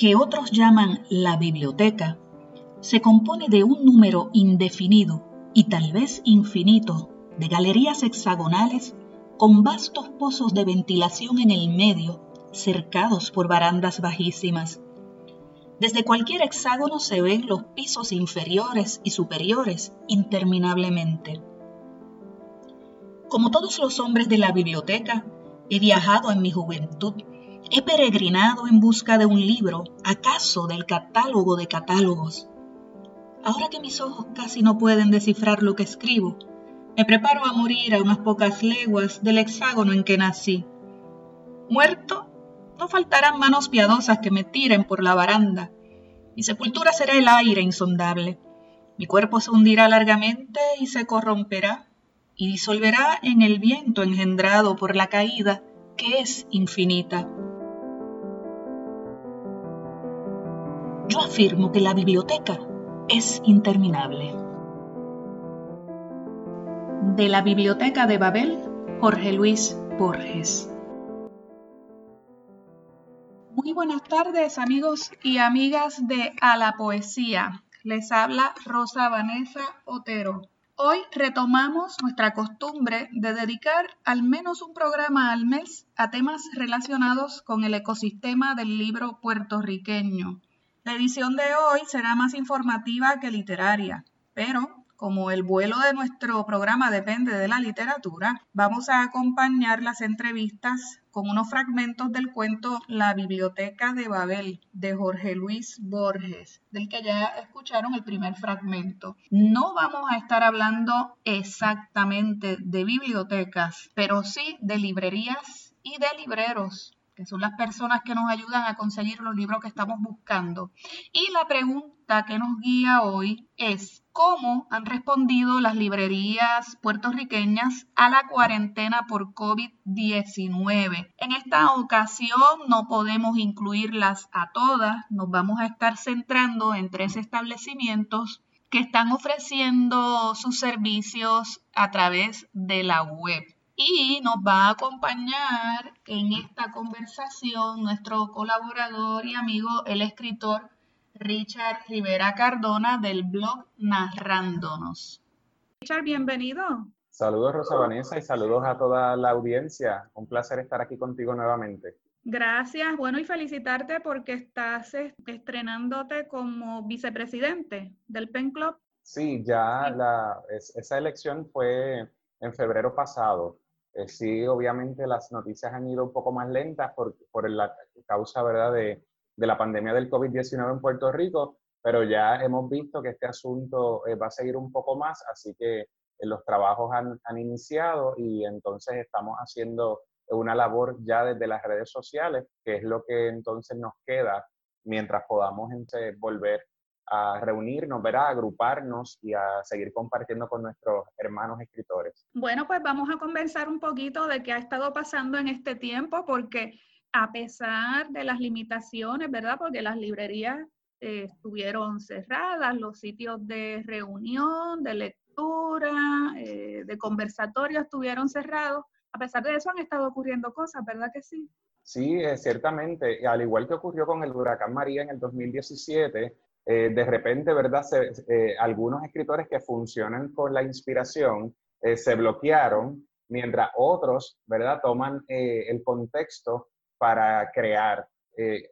que otros llaman la biblioteca, se compone de un número indefinido y tal vez infinito de galerías hexagonales con vastos pozos de ventilación en el medio, cercados por barandas bajísimas. Desde cualquier hexágono se ven los pisos inferiores y superiores interminablemente. Como todos los hombres de la biblioteca, he viajado en mi juventud He peregrinado en busca de un libro, acaso del catálogo de catálogos. Ahora que mis ojos casi no pueden descifrar lo que escribo, me preparo a morir a unas pocas leguas del hexágono en que nací. Muerto, no faltarán manos piadosas que me tiren por la baranda. Mi sepultura será el aire insondable. Mi cuerpo se hundirá largamente y se corromperá y disolverá en el viento engendrado por la caída que es infinita. Yo afirmo que la biblioteca es interminable. De la Biblioteca de Babel, Jorge Luis Borges. Muy buenas tardes amigos y amigas de A la Poesía. Les habla Rosa Vanessa Otero. Hoy retomamos nuestra costumbre de dedicar al menos un programa al mes a temas relacionados con el ecosistema del libro puertorriqueño. La edición de hoy será más informativa que literaria, pero como el vuelo de nuestro programa depende de la literatura, vamos a acompañar las entrevistas con unos fragmentos del cuento La Biblioteca de Babel de Jorge Luis Borges, del que ya escucharon el primer fragmento. No vamos a estar hablando exactamente de bibliotecas, pero sí de librerías y de libreros que son las personas que nos ayudan a conseguir los libros que estamos buscando. Y la pregunta que nos guía hoy es, ¿cómo han respondido las librerías puertorriqueñas a la cuarentena por COVID-19? En esta ocasión no podemos incluirlas a todas, nos vamos a estar centrando en tres establecimientos que están ofreciendo sus servicios a través de la web y nos va a acompañar en esta conversación nuestro colaborador y amigo, el escritor Richard Rivera Cardona del blog Narrándonos. Richard, bienvenido. Saludos Rosa Vanessa y saludos a toda la audiencia. Un placer estar aquí contigo nuevamente. Gracias. Bueno, y felicitarte porque estás estrenándote como vicepresidente del PEN Club. Sí, ya La, esa elección fue en febrero pasado. Eh, sí, obviamente las noticias han ido un poco más lentas por, por la causa ¿verdad? De, de la pandemia del COVID-19 en Puerto Rico, pero ya hemos visto que este asunto eh, va a seguir un poco más, así que eh, los trabajos han, han, iniciado y entonces estamos haciendo una labor ya desde las redes sociales, que es lo que entonces nos queda mientras podamos volver a reunirnos, ver, a agruparnos y a seguir compartiendo con nuestros hermanos escritores. Bueno, pues vamos a conversar un poquito de qué ha estado pasando en este tiempo, porque a pesar de las limitaciones, ¿verdad? Porque las librerías eh, estuvieron cerradas, los sitios de reunión, de lectura, eh, de conversatorio estuvieron cerrados. A pesar de eso han estado ocurriendo cosas, ¿verdad que sí? Sí, eh, ciertamente. Al igual que ocurrió con el huracán María en el 2017, eh, de repente, ¿verdad? Eh, algunos escritores que funcionan con la inspiración eh, se bloquearon, mientras otros, ¿verdad? Toman el contexto para crear.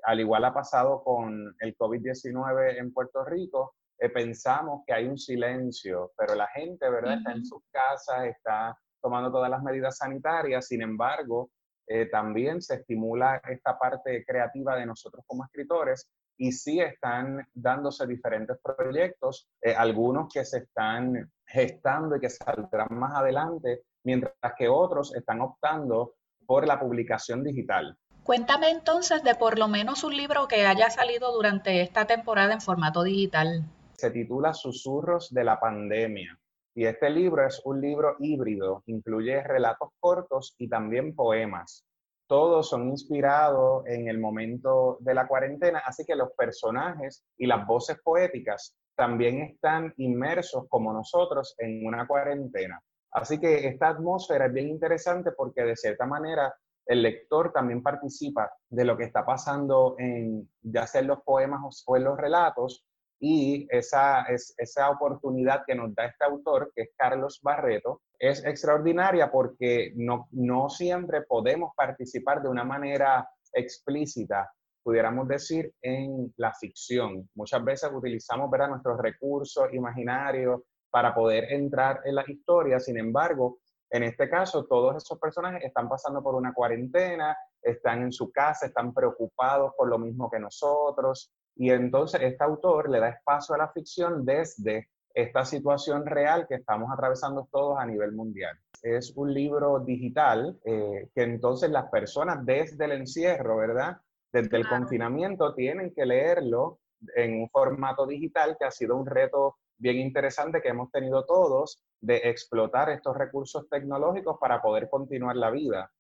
al igual ha pasado con el COVID-19 en Puerto Rico, pensamos que hay un silencio, pero la gente, ¿verdad? Está en sus casas, está tomando todas las medidas sanitarias, sin embargo, eh, también se estimula esta parte creativa de nosotros como escritores y sí están dándose diferentes proyectos, eh, algunos que se están gestando y que saldrán más adelante, mientras que otros están optando por la publicación digital. Cuéntame entonces de por lo menos un libro que haya salido durante esta temporada en formato digital. Se titula Susurros de la Pandemia. Y este libro es un libro híbrido, incluye relatos cortos y también poemas. Todos son inspirados en el momento de la cuarentena, así que los personajes y las voces poéticas también están inmersos como nosotros en una cuarentena. Así que esta atmósfera es bien interesante porque de cierta manera el lector también participa de lo que está pasando en ya sea en los poemas o en los relatos y esa, es, esa oportunidad que nos da este autor, que es Carlos Barreto, es extraordinaria porque no, no siempre podemos participar de una manera explícita, pudiéramos decir, en la ficción. Muchas veces utilizamos ¿verdad? nuestros recursos imaginarios para poder entrar en la historia, sin embargo, en este caso, todos esos personajes están pasando por una cuarentena, están en su casa, están preocupados por lo mismo que nosotros, y entonces este autor le da espacio a la ficción desde esta situación real que estamos atravesando todos a nivel mundial. Es un libro digital eh, que entonces las personas desde el encierro, ¿verdad? Desde el confinamiento tienen que leerlo en un formato digital que ha sido un reto bien interesante que hemos tenido todos de explotar estos recursos tecnológicos para poder continuar la vida.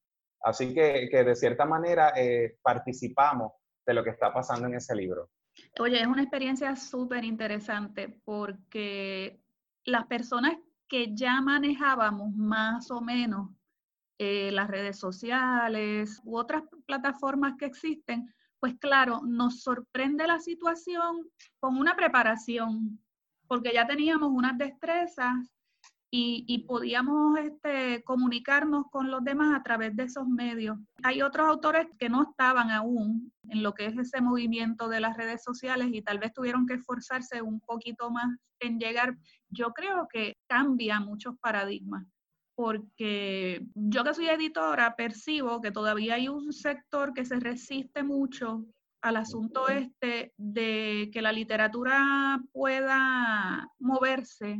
Así que, que de cierta manera eh, participamos de lo que está pasando en ese libro. Oye, es una experiencia súper interesante porque las personas que ya manejábamos más o menos eh, las redes sociales u otras plataformas que existen, pues claro, nos sorprende la situación con una preparación, porque ya teníamos unas destrezas y, podíamos este, comunicarnos con los demás a través de esos medios. Hay otros autores que no estaban aún en lo que es ese movimiento de las redes sociales y tal vez tuvieron que esforzarse un poquito más en llegar. Yo creo que cambia muchos paradigmas porque yo que soy editora percibo que todavía hay un sector que se resiste mucho al asunto este de que la literatura pueda moverse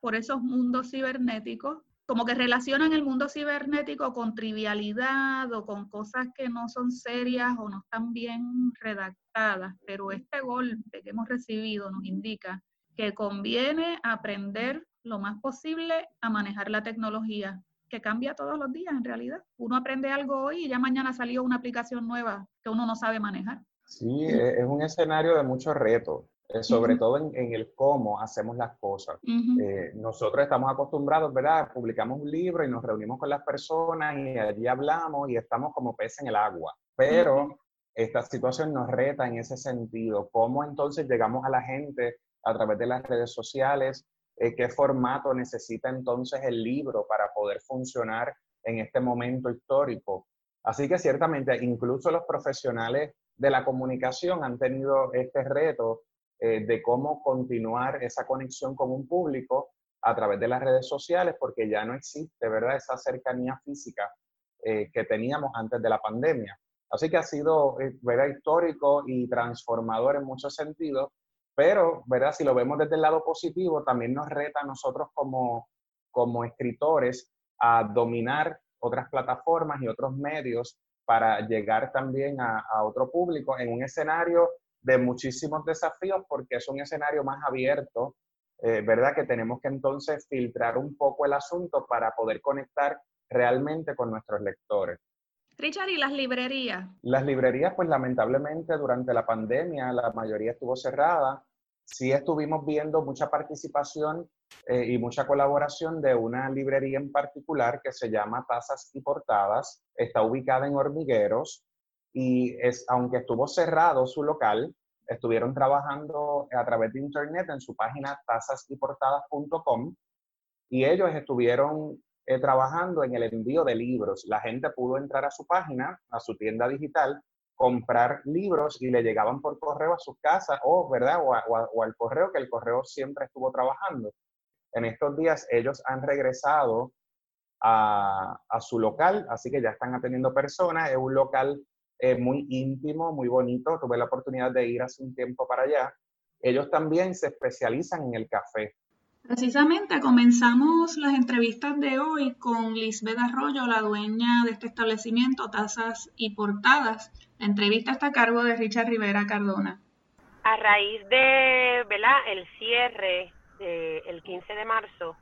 por esos mundos cibernéticos, como que relacionan el mundo cibernético con trivialidad o con cosas que no son serias o no están bien redactadas, pero este golpe que hemos recibido nos indica que conviene aprender lo más posible a manejar la tecnología, que cambia todos los días en realidad. Uno aprende algo hoy y ya mañana salió una aplicación nueva que uno no sabe manejar. Sí, es un escenario de muchos retos. Eh, sobre todo en, el cómo hacemos las cosas. Eh, nosotros estamos acostumbrados, ¿verdad? Publicamos un libro y nos reunimos con las personas y allí hablamos y estamos como peces en el agua. Pero esta situación nos reta en ese sentido. ¿Cómo entonces llegamos a la gente a través de las redes sociales? Eh, ¿Qué formato necesita entonces el libro para poder funcionar en este momento histórico? Así que ciertamente incluso los profesionales de la comunicación han tenido este reto eh, de cómo continuar esa conexión con un público a través de las redes sociales, porque ya no existe, ¿verdad?, esa cercanía física eh, que teníamos antes de la pandemia. Así que ha sido, eh, ¿verdad?, histórico y transformador en muchos sentidos, pero, ¿verdad?, si lo vemos desde el lado positivo, también nos reta a nosotros como, como escritores a dominar otras plataformas y otros medios para llegar también a, a otro público en un escenario de muchísimos desafíos porque es un escenario más abierto, eh, ¿verdad? Que tenemos que entonces filtrar un poco el asunto para poder conectar realmente con nuestros lectores. Richard, ¿y las librerías? Las librerías, pues lamentablemente durante la pandemia la mayoría estuvo cerrada. Sí estuvimos viendo mucha participación eh, y mucha colaboración de una librería en particular que se llama Tazas y Portadas. Está ubicada en Hormigueros y es, aunque estuvo cerrado su local, estuvieron trabajando a través de internet en su página tasasyportadas.com y ellos estuvieron eh, trabajando en el envío de libros. La gente pudo entrar a su página, a su tienda digital comprar libros y le llegaban por correo a sus casas o, ¿verdad? O, al correo, que el correo siempre estuvo trabajando. En estos días ellos han regresado a, su local, así que ya están atendiendo personas. Es un local eh, muy íntimo, muy bonito. Tuve la oportunidad de ir hace un tiempo para allá. Ellos también se especializan en el café. Precisamente comenzamos las entrevistas de hoy con Lisbeth Arroyo, la dueña de este establecimiento, Tazas y Portadas. La entrevista está a cargo de Richard Rivera Cardona. A raíz de ¿verdad? el cierre del 15 de marzo,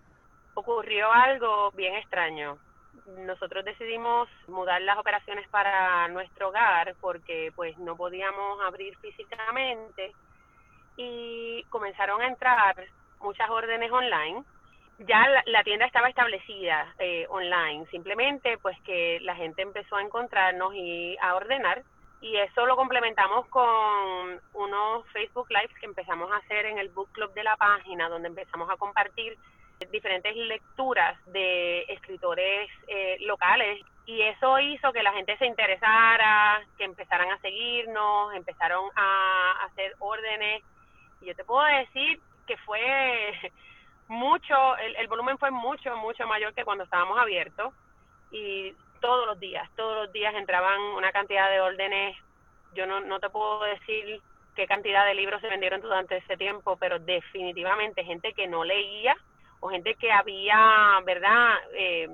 ocurrió algo bien extraño. Nosotros decidimos mudar las operaciones para nuestro hogar porque pues no podíamos abrir físicamente y comenzaron a entrar muchas órdenes online. Ya la, tienda estaba establecida eh, online, simplemente pues que la gente empezó a encontrarnos y a ordenar y eso lo complementamos con unos Facebook Lives que empezamos a hacer en el book club de la página, donde empezamos a compartir diferentes lecturas de escritores eh, locales y eso hizo que la gente se interesara, que empezaran a seguirnos, empezaron a hacer órdenes. Y yo te puedo decir que fue mucho, el, el volumen fue mucho, mucho mayor que cuando estábamos abiertos y todos los días, todos los días entraban una cantidad de órdenes, yo no, no te puedo decir qué cantidad de libros se vendieron durante ese tiempo, pero definitivamente gente que no leía o gente que había, ¿verdad?, eh,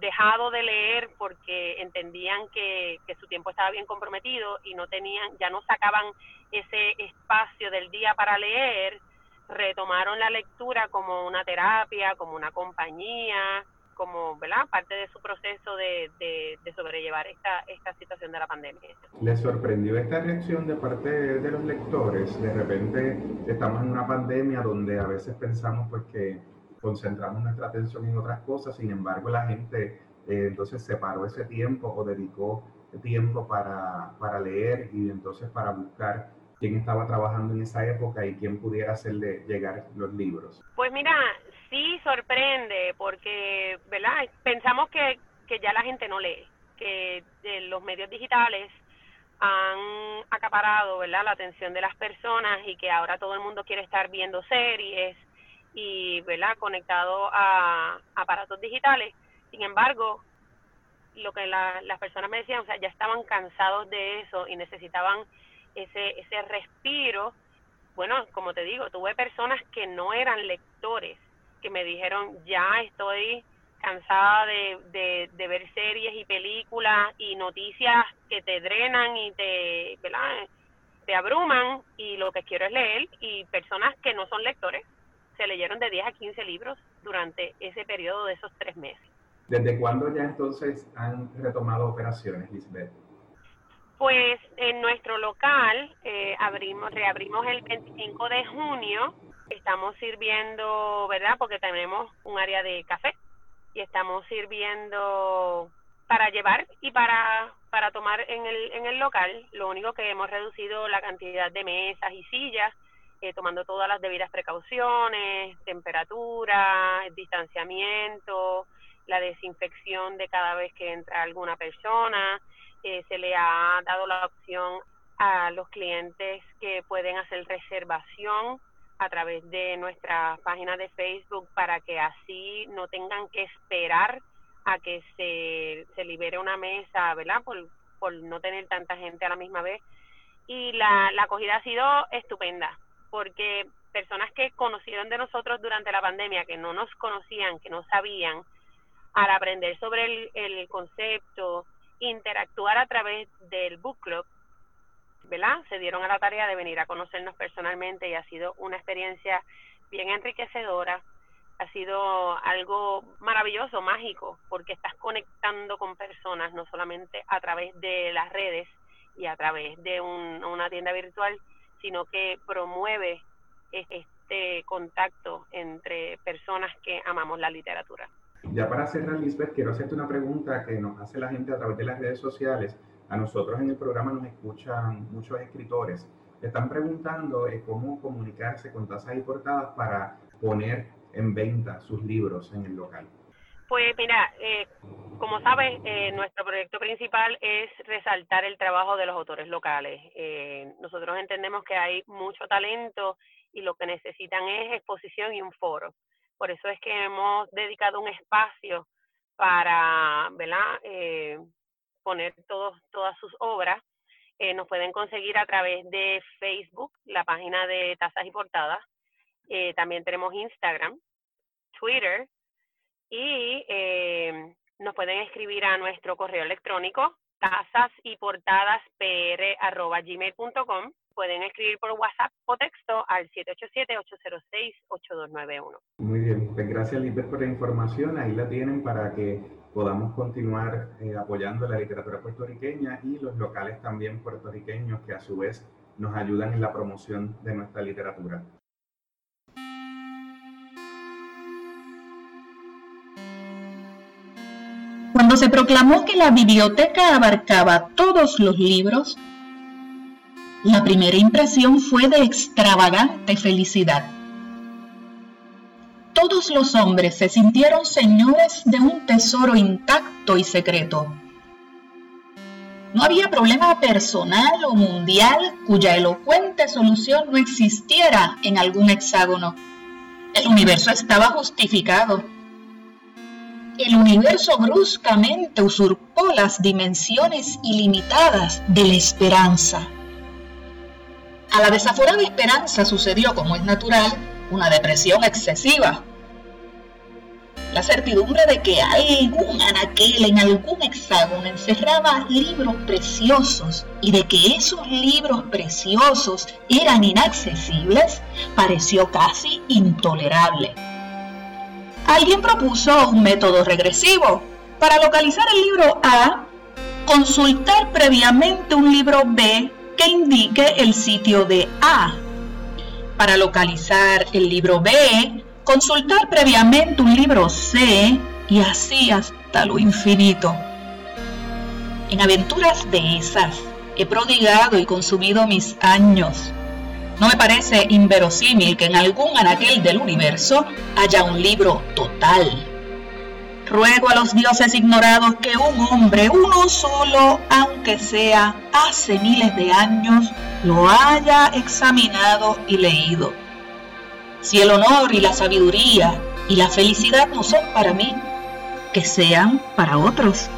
dejado de leer porque entendían que, que su tiempo estaba bien comprometido y no tenían, ya no sacaban ese espacio del día para leer, retomaron la lectura como una terapia, como una compañía, como ¿verdad? parte de su proceso de, de, sobrellevar esta, esta situación de la pandemia. ¿Les sorprendió esta reacción de parte de los lectores? De repente estamos en una pandemia donde a veces pensamos pues que concentramos nuestra atención en otras cosas, sin embargo la gente eh, entonces separó ese tiempo o dedicó tiempo para, para leer y entonces para buscar quién estaba trabajando en esa época y quién pudiera hacerle llegar los libros. Pues mira, sí sorprende porque, ¿verdad? Pensamos que, que ya la gente no lee, que los medios digitales han acaparado, ¿verdad? La atención de las personas y que ahora todo el mundo quiere estar viendo series y, ¿verdad? Conectado a aparatos digitales. Sin embargo, lo que las personas me decían, o sea, ya estaban cansados de eso y necesitaban ese, ese respiro. Bueno, como te digo, tuve personas que no eran lectores, que me dijeron, ya estoy cansada de, de, ver series y películas y noticias que te drenan y te, te abruman y lo que quiero es leer y personas que no son lectores se leyeron de 10 a 15 libros durante ese periodo de esos tres meses. ¿Desde cuándo ya entonces han retomado operaciones, Lisbeth? Pues en nuestro local eh, abrimos, reabrimos el 25 de junio. Estamos sirviendo, ¿verdad? Porque tenemos un área de café y estamos sirviendo para llevar y para para tomar en el en el local. Lo único que hemos reducido la cantidad de mesas y sillas, eh, tomando todas las debidas precauciones, temperatura, distanciamiento, la desinfección de cada vez que entra alguna persona se le ha dado la opción a los clientes que pueden hacer reservación a través de nuestra página de Facebook para que así no tengan que esperar a que se, se libere una mesa, ¿verdad? Por, por no tener tanta gente a la misma vez. Y la, la acogida ha sido estupenda, porque personas que conocieron de nosotros durante la pandemia, que no nos conocían, que no sabían, al aprender sobre el, concepto, interactuar a través del book club, ¿verdad? Se dieron a la tarea de venir a conocernos personalmente y ha sido una experiencia bien enriquecedora, ha sido algo maravilloso, mágico, porque estás conectando con personas no solamente a través de las redes y a través de una tienda virtual, sino que promueve este contacto entre personas que amamos la literatura. Ya para cerrar, Lisbeth, quiero hacerte una pregunta que nos hace la gente a través de las redes sociales. A nosotros en el programa nos escuchan muchos escritores. están preguntando eh, cómo comunicarse con tasas y portadas para poner en venta sus libros en el local. Pues mira, eh, como sabes, eh, nuestro proyecto principal es resaltar el trabajo de los autores locales. Eh, nosotros entendemos que hay mucho talento y lo que necesitan es exposición y un foro. Por eso es que hemos dedicado un espacio para ¿verdad? Eh, poner todos, todas sus obras. nos pueden conseguir a través de Facebook, la página de Tazas y Portadas. también tenemos Instagram, Twitter y nos pueden escribir a nuestro correo electrónico tasas y portadas gmail.com pueden escribir por WhatsApp o texto al 787-806-8291. Muy bien, pues gracias Lisbeth por la información. Ahí la tienen para que podamos continuar eh, apoyando la literatura puertorriqueña y los locales también puertorriqueños que a su vez nos ayudan en la promoción de nuestra literatura. Cuando se proclamó que la biblioteca abarcaba todos los libros, la primera impresión fue de extravagante felicidad. Todos los hombres se sintieron señores de un tesoro intacto y secreto. No había problema personal o mundial cuya elocuente solución no existiera en algún hexágono. El universo estaba justificado el universo bruscamente usurpó las dimensiones ilimitadas de la esperanza. A la desaforada esperanza sucedió, como es natural, una depresión excesiva. La certidumbre de que algún anaquel en algún hexágono encerraba libros preciosos y de que esos libros preciosos eran inaccesibles pareció casi intolerable alguien propuso un método regresivo. Para localizar el libro A, consultar previamente un libro B que indique el sitio de A. Para localizar el libro B, consultar previamente un libro C y así hasta lo infinito. En aventuras de esas he prodigado y consumido mis años no me parece inverosímil que en algún anaquel del universo haya un libro total. Ruego a los dioses ignorados que un hombre, uno solo, aunque sea hace miles de años, lo haya examinado y leído. Si el honor y la sabiduría y la felicidad no son para mí, que sean para otros.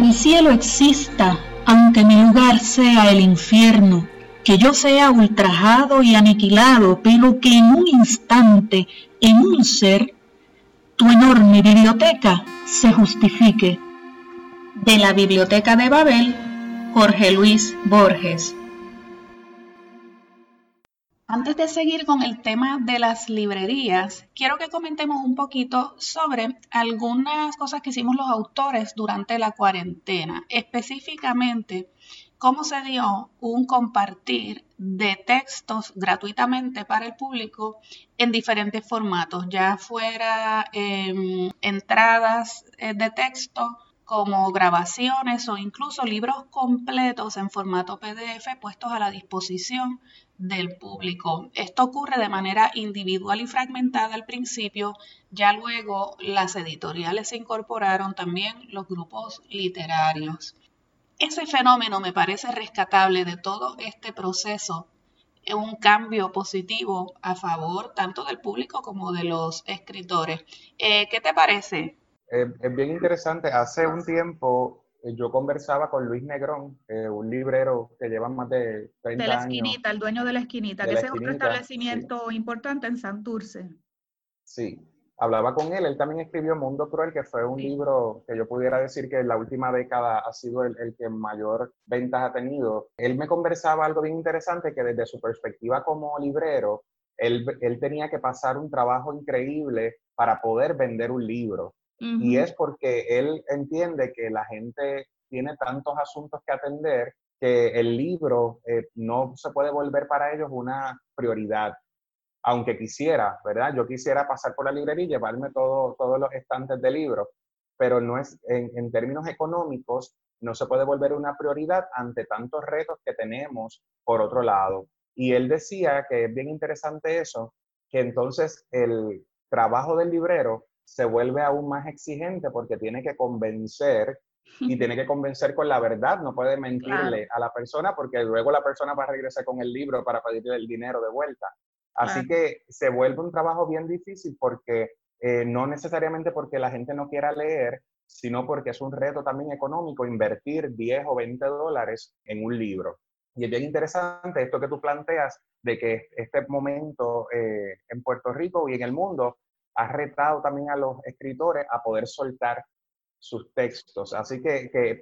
El cielo exista, aunque mi lugar sea el infierno que yo sea ultrajado y aniquilado, pero que en un instante, en un ser, tu enorme biblioteca se justifique. De la Biblioteca de Babel, Jorge Luis Borges. Antes de seguir con el tema de las librerías, quiero que comentemos un poquito sobre algunas cosas que hicimos los autores durante la cuarentena, específicamente cómo se dio un compartir de textos gratuitamente para el público en diferentes formatos, ya fuera em, entradas eh, de texto como grabaciones o incluso libros completos en formato PDF puestos a la disposición del público. Esto ocurre de manera individual y fragmentada al principio, ya luego las editoriales se incorporaron también los grupos literarios. Ese fenómeno me parece rescatable de todo este proceso, es un cambio positivo a favor tanto del público como de los escritores. Eh, ¿Qué te parece? Eh, es bien interesante. Hace un tiempo eh, yo conversaba con Luis Negrón, un librero que lleva más de 30 años. De la esquinita, el dueño de la esquinita, que ese es otro establecimiento importante en Santurce. Sí, hablaba con él, él también escribió Mundo Cruel, que fue un libro que yo pudiera decir que en la última década ha sido el, que mayor ventas ha tenido. Él me conversaba algo bien interesante, que desde su perspectiva como librero, él, él tenía que pasar un trabajo increíble para poder vender un libro. Y es porque él entiende que la gente tiene tantos asuntos que atender que el libro eh, no se puede volver para ellos una prioridad aunque quisiera, ¿verdad? Yo quisiera pasar por la librería y llevarme todo, todos los estantes de libros, pero no es, en, términos económicos, no se puede volver una prioridad ante tantos retos que tenemos por otro lado. Y él decía que es bien interesante eso, que entonces el trabajo del librero se vuelve aún más exigente porque tiene que convencer y tiene que convencer con la verdad, no puede mentirle a la persona porque luego la persona va a regresar con el libro para pedirle el dinero de vuelta. Así que se vuelve un trabajo bien difícil porque eh, no necesariamente porque la gente no quiera leer, sino porque es un reto también económico invertir 10 o 20 dólares en un libro. Y es bien interesante esto que tú planteas de que este momento eh, en Puerto Rico y en el mundo ha retado también a los escritores a poder soltar sus textos. Así que, que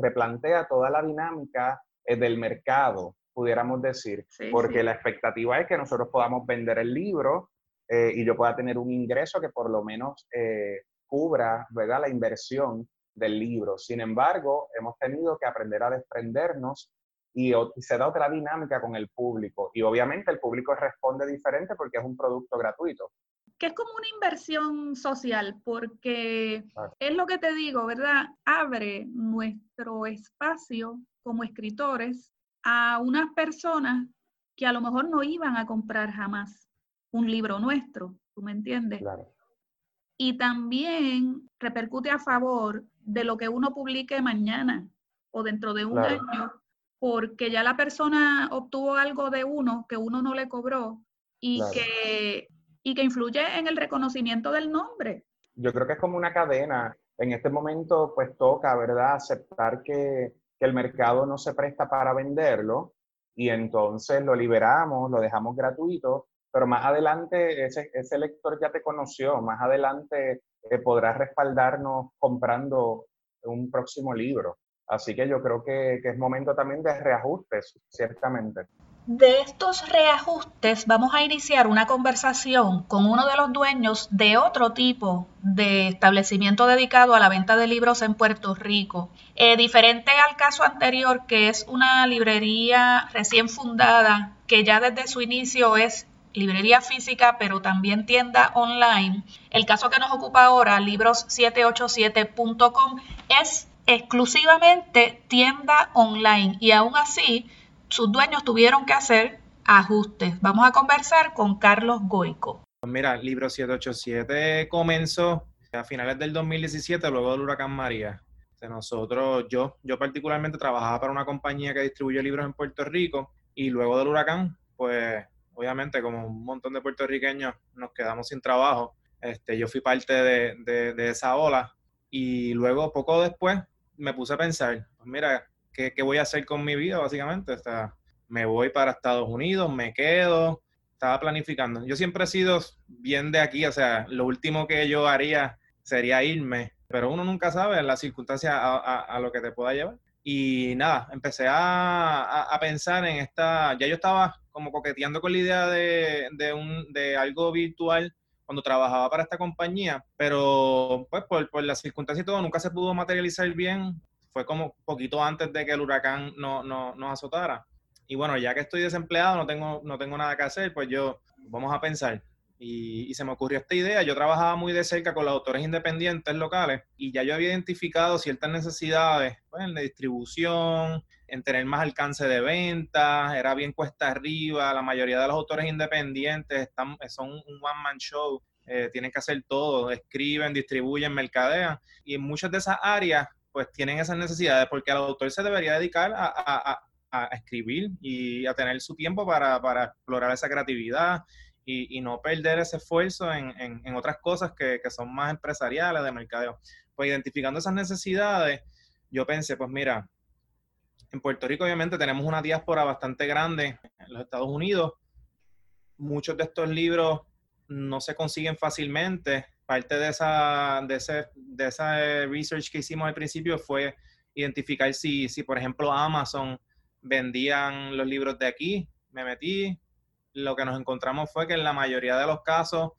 replantea toda la dinámica eh, del mercado, pudiéramos decir, porque la expectativa es que nosotros podamos vender el libro eh, y yo pueda tener un ingreso que por lo menos eh, cubra ¿verdad? la inversión del libro. Sin embargo, hemos tenido que aprender a desprendernos y, y, se da otra dinámica con el público. Y obviamente el público responde diferente porque es un producto gratuito que es como una inversión social, porque es lo que te digo, ¿verdad? Abre nuestro espacio como escritores a unas personas que a lo mejor no iban a comprar jamás un libro nuestro, ¿tú me entiendes? Claro. Y también repercute a favor de lo que uno publique mañana o dentro de un año, porque ya la persona obtuvo algo de uno que uno no le cobró y que y que influye en el reconocimiento del nombre. Yo creo que es como una cadena. En este momento, pues toca, ¿verdad?, aceptar que, que el mercado no se presta para venderlo y entonces lo liberamos, lo dejamos gratuito, pero más adelante ese, ese lector ya te conoció, más adelante eh, podrá respaldarnos comprando un próximo libro. Así que yo creo que, que es momento también de reajustes, ciertamente. De estos reajustes vamos a iniciar una conversación con uno de los dueños de otro tipo de establecimiento dedicado a la venta de libros en Puerto Rico. Eh, diferente al caso anterior, que es una librería recién fundada, que ya desde su inicio es librería física, pero también tienda online. El caso que nos ocupa ahora, libros787.com, es exclusivamente tienda online y aún así sus dueños tuvieron que hacer ajustes. Vamos a conversar con Carlos Goico. Pues mira, Libro 787 comenzó a finales del 2017, luego del huracán María. nosotros, yo, yo particularmente trabajaba para una compañía que distribuye libros en Puerto Rico y luego del huracán, pues obviamente como un montón de puertorriqueños nos quedamos sin trabajo. Este, yo fui parte de, de esa ola y luego poco después me puse a pensar, pues mira, ¿qué, voy a hacer con mi vida, básicamente? O sea, me voy para Estados Unidos, me quedo, estaba planificando. Yo siempre he sido bien de aquí, o sea, lo último que yo haría sería irme, pero uno nunca sabe las circunstancias a, lo que te pueda llevar. Y nada, empecé a, pensar en esta, ya yo estaba como coqueteando con la idea de, de, un, de algo virtual cuando trabajaba para esta compañía, pero pues por, por las circunstancias y todo nunca se pudo materializar bien fue como poquito antes de que el huracán no, no, nos azotara. Y bueno, ya que estoy desempleado, no tengo, no tengo nada que hacer, pues yo, vamos a pensar. Y, se me ocurrió esta idea. Yo trabajaba muy de cerca con los autores independientes locales y ya yo había identificado ciertas necesidades pues, en la distribución, en tener más alcance de ventas, era bien cuesta arriba. La mayoría de los autores independientes están, son un one-man show, eh, tienen que hacer todo, escriben, distribuyen, mercadean. Y en muchas de esas áreas pues tienen esas necesidades, porque el autor se debería dedicar a, escribir y a tener su tiempo para, explorar esa creatividad y, no perder ese esfuerzo en, otras cosas que, son más empresariales, de mercadeo. Pues identificando esas necesidades, yo pensé, pues mira, en Puerto Rico obviamente tenemos una diáspora bastante grande, en los Estados Unidos, muchos de estos libros no se consiguen fácilmente, parte de esa, de ese, de esa research que hicimos al principio fue identificar si, si, por ejemplo, Amazon vendían los libros de aquí. Me metí. Lo que nos encontramos fue que en la mayoría de los casos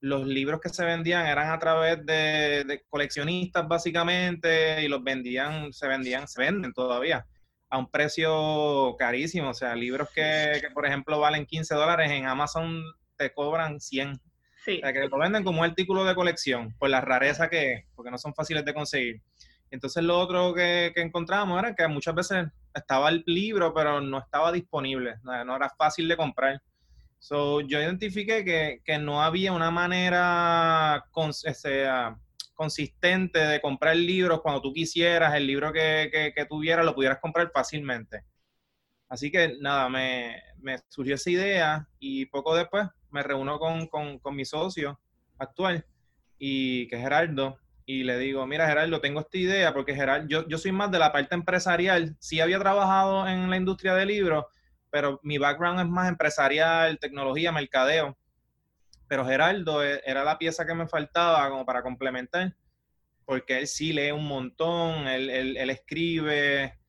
los libros que se vendían eran a través de, coleccionistas básicamente y los vendían, se vendían, se venden todavía a un precio carísimo. O sea, libros que, que por ejemplo valen 15 dólares en Amazon te cobran 100 Sí. que lo venden como un artículo de colección, por la rareza que es, porque no son fáciles de conseguir. Entonces lo otro que, que encontramos era que muchas veces estaba el libro, pero no estaba disponible, no, era fácil de comprar. So, yo identifiqué que, que no había una manera con, sea, consistente de comprar libros cuando tú quisieras, el libro que, que, que tuvieras lo pudieras comprar fácilmente. Así que nada, me, me, surgió esa idea y poco después me reúno con, con, con mi socio actual, y que es Gerardo, y le digo, mira Gerardo, tengo esta idea, porque Gerardo, yo, yo soy más de la parte empresarial, sí había trabajado en la industria de libros, pero mi background es más empresarial, tecnología, mercadeo. Pero Gerardo e, era la pieza que me faltaba como para complementar, porque él sí lee un montón, él, él, él escribe.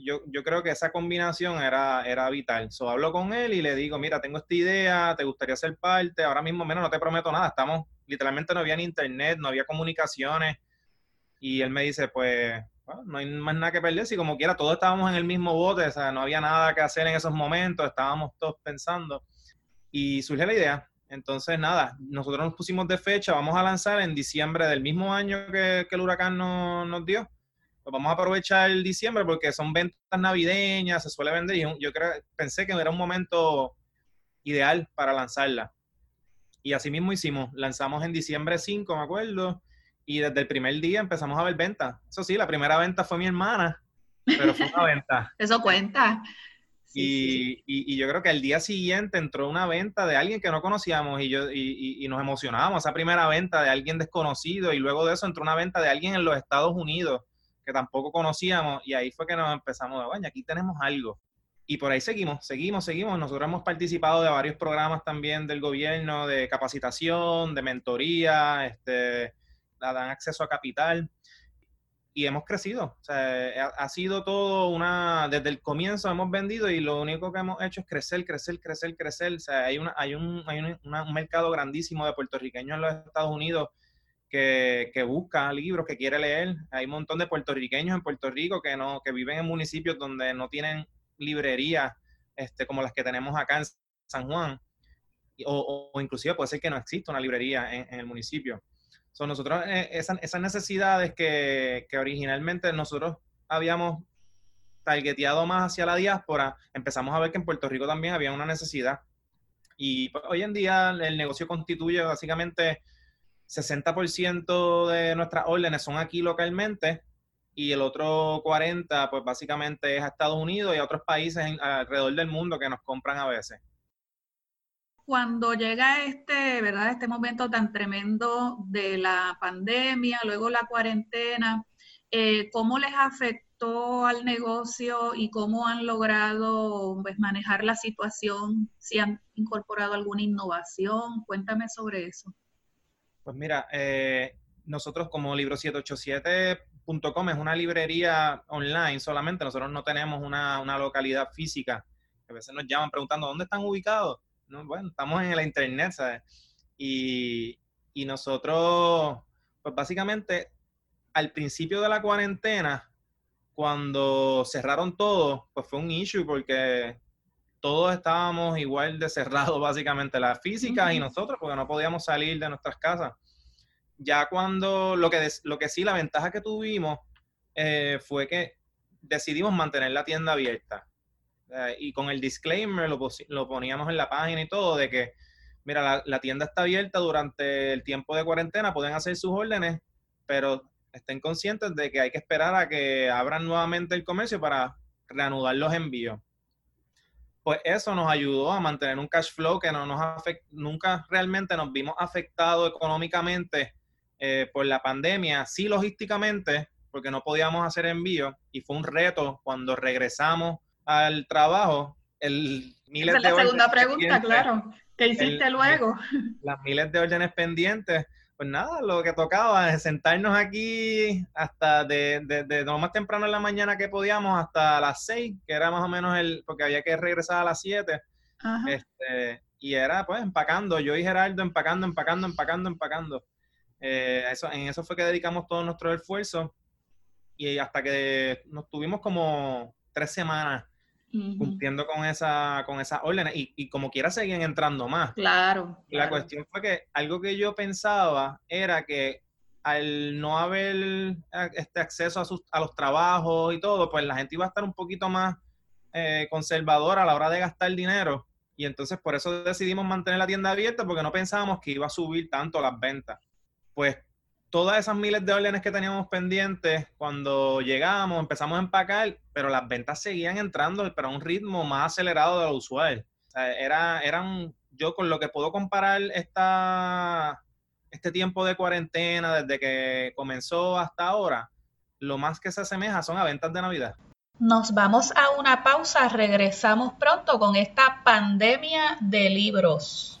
Yo, yo, creo que esa combinación era, era vital. So, hablo con él y le digo, mira, tengo esta idea, ¿te gustaría ser parte? Ahora mismo, menos no te prometo nada, estamos, literalmente no había ni internet, no había comunicaciones. Y él me dice, pues, no hay más nada que perder, si como quiera todos estábamos en el mismo bote, o sea, no había nada que hacer en esos momentos, estábamos todos pensando y surge la idea. Entonces, nada, nosotros nos pusimos de fecha, vamos a lanzar en diciembre del mismo año que, el huracán nos dio. Pues vamos a aprovechar el diciembre porque son ventas navideñas, se suele vender y yo creo, pensé que era un momento ideal para lanzarla. Y así mismo hicimos, lanzamos en diciembre 5, me acuerdo, y desde el primer día empezamos a ver ventas. Eso sí, la primera venta fue mi hermana, pero fue una venta. Eso cuenta. y, y, yo creo que el día siguiente entró una venta de alguien que no conocíamos y, yo, y, nos emocionábamos, esa primera venta de alguien desconocido y luego de eso entró una venta de alguien en los Estados Unidos que tampoco conocíamos y ahí fue que nos empezamos a, bueno, aquí tenemos algo. Y por ahí seguimos, seguimos, seguimos. Nosotros hemos participado de varios programas también del gobierno de capacitación, de mentoría, este, dan acceso a capital y hemos crecido. Ha, sido todo una, desde el comienzo hemos vendido y lo único que hemos hecho es crecer, crecer, crecer, crecer. O sea, hay, una, hay, un, hay un mercado grandísimo de puertorriqueños en los Estados Unidos que, que, busca libros, que quiere leer. Hay un montón de puertorriqueños en Puerto Rico que, no, que viven en municipios donde no tienen librerías este, como las que tenemos acá en San Juan. O, o, inclusive puede ser que no exista una librería en el municipio. So, nosotros, eh, esas, necesidades que, originalmente nosotros habíamos targeteado más hacia la diáspora, empezamos a ver que en Puerto Rico también había una necesidad. Y pues, hoy en día el negocio constituye básicamente 60% de nuestras órdenes son aquí localmente y el otro 40% pues básicamente es a Estados Unidos y a otros países alrededor del mundo que nos compran a veces cuando llega este, ¿verdad? Este momento tan tremendo de la pandemia, luego la cuarentena, eh, ¿cómo les afectó al negocio y cómo han logrado pues, manejar la situación? Si han incorporado alguna innovación, cuéntame sobre eso. Pues mira, eh, nosotros como libro787.com es una librería online solamente, nosotros no tenemos una, una localidad física. A veces nos llaman preguntando dónde están ubicados bueno, estamos en la internet, ¿sabes? Y, y nosotros, pues básicamente, al principio de la cuarentena, cuando cerraron todo, pues fue un issue porque todos estábamos igual de cerrados, básicamente, las físicas y nosotros, porque no podíamos salir de nuestras casas. Ya cuando, lo que, lo que sí, la ventaja que tuvimos eh, fue que decidimos mantener la tienda abierta. Eh, y con el disclaimer lo, lo, poníamos en la página y todo de que, mira, la, tienda está abierta durante el tiempo de cuarentena, pueden hacer sus órdenes, pero estén conscientes de que hay que esperar a que abran nuevamente el comercio para reanudar los envíos. Pues eso nos ayudó a mantener un cash flow que no nos afect nunca realmente nos vimos afectados económicamente eh, por la pandemia, sí logísticamente, porque no podíamos hacer envíos y fue un reto cuando regresamos al trabajo, el miles Esa es la segunda pregunta, claro. ¿Qué hiciste luego? Las miles de órdenes pendientes. Pues nada, lo que tocaba es sentarnos aquí hasta de, de, lo más temprano en la mañana que podíamos hasta las seis, que era más o menos el, porque había que regresar a las siete. Este, y era pues empacando, yo y Gerardo empacando, empacando, empacando, empacando. Eh, eso, en eso fue que dedicamos todo nuestro esfuerzo y hasta que nos tuvimos como tres semanas cumpliendo con esa con esas órdenes y, y, como quiera seguían entrando más. Claro. la cuestión fue que algo que yo pensaba era que al no haber eh, este acceso a, sus, a los trabajos y todo, pues la gente iba a estar un poquito más eh, conservadora a la hora de gastar dinero. Y entonces por eso decidimos mantener la tienda abierta porque no pensábamos que iba a subir tanto las ventas. Pues todas esas miles de órdenes que teníamos pendientes, cuando llegamos, empezamos a empacar, pero las ventas seguían entrando, pero a un ritmo más acelerado de lo usual. Era, eran, yo con lo que puedo comparar esta, este tiempo de cuarentena, desde que comenzó hasta ahora, lo más que se asemeja son a ventas de Navidad. Nos vamos a una pausa, regresamos pronto con esta pandemia de libros.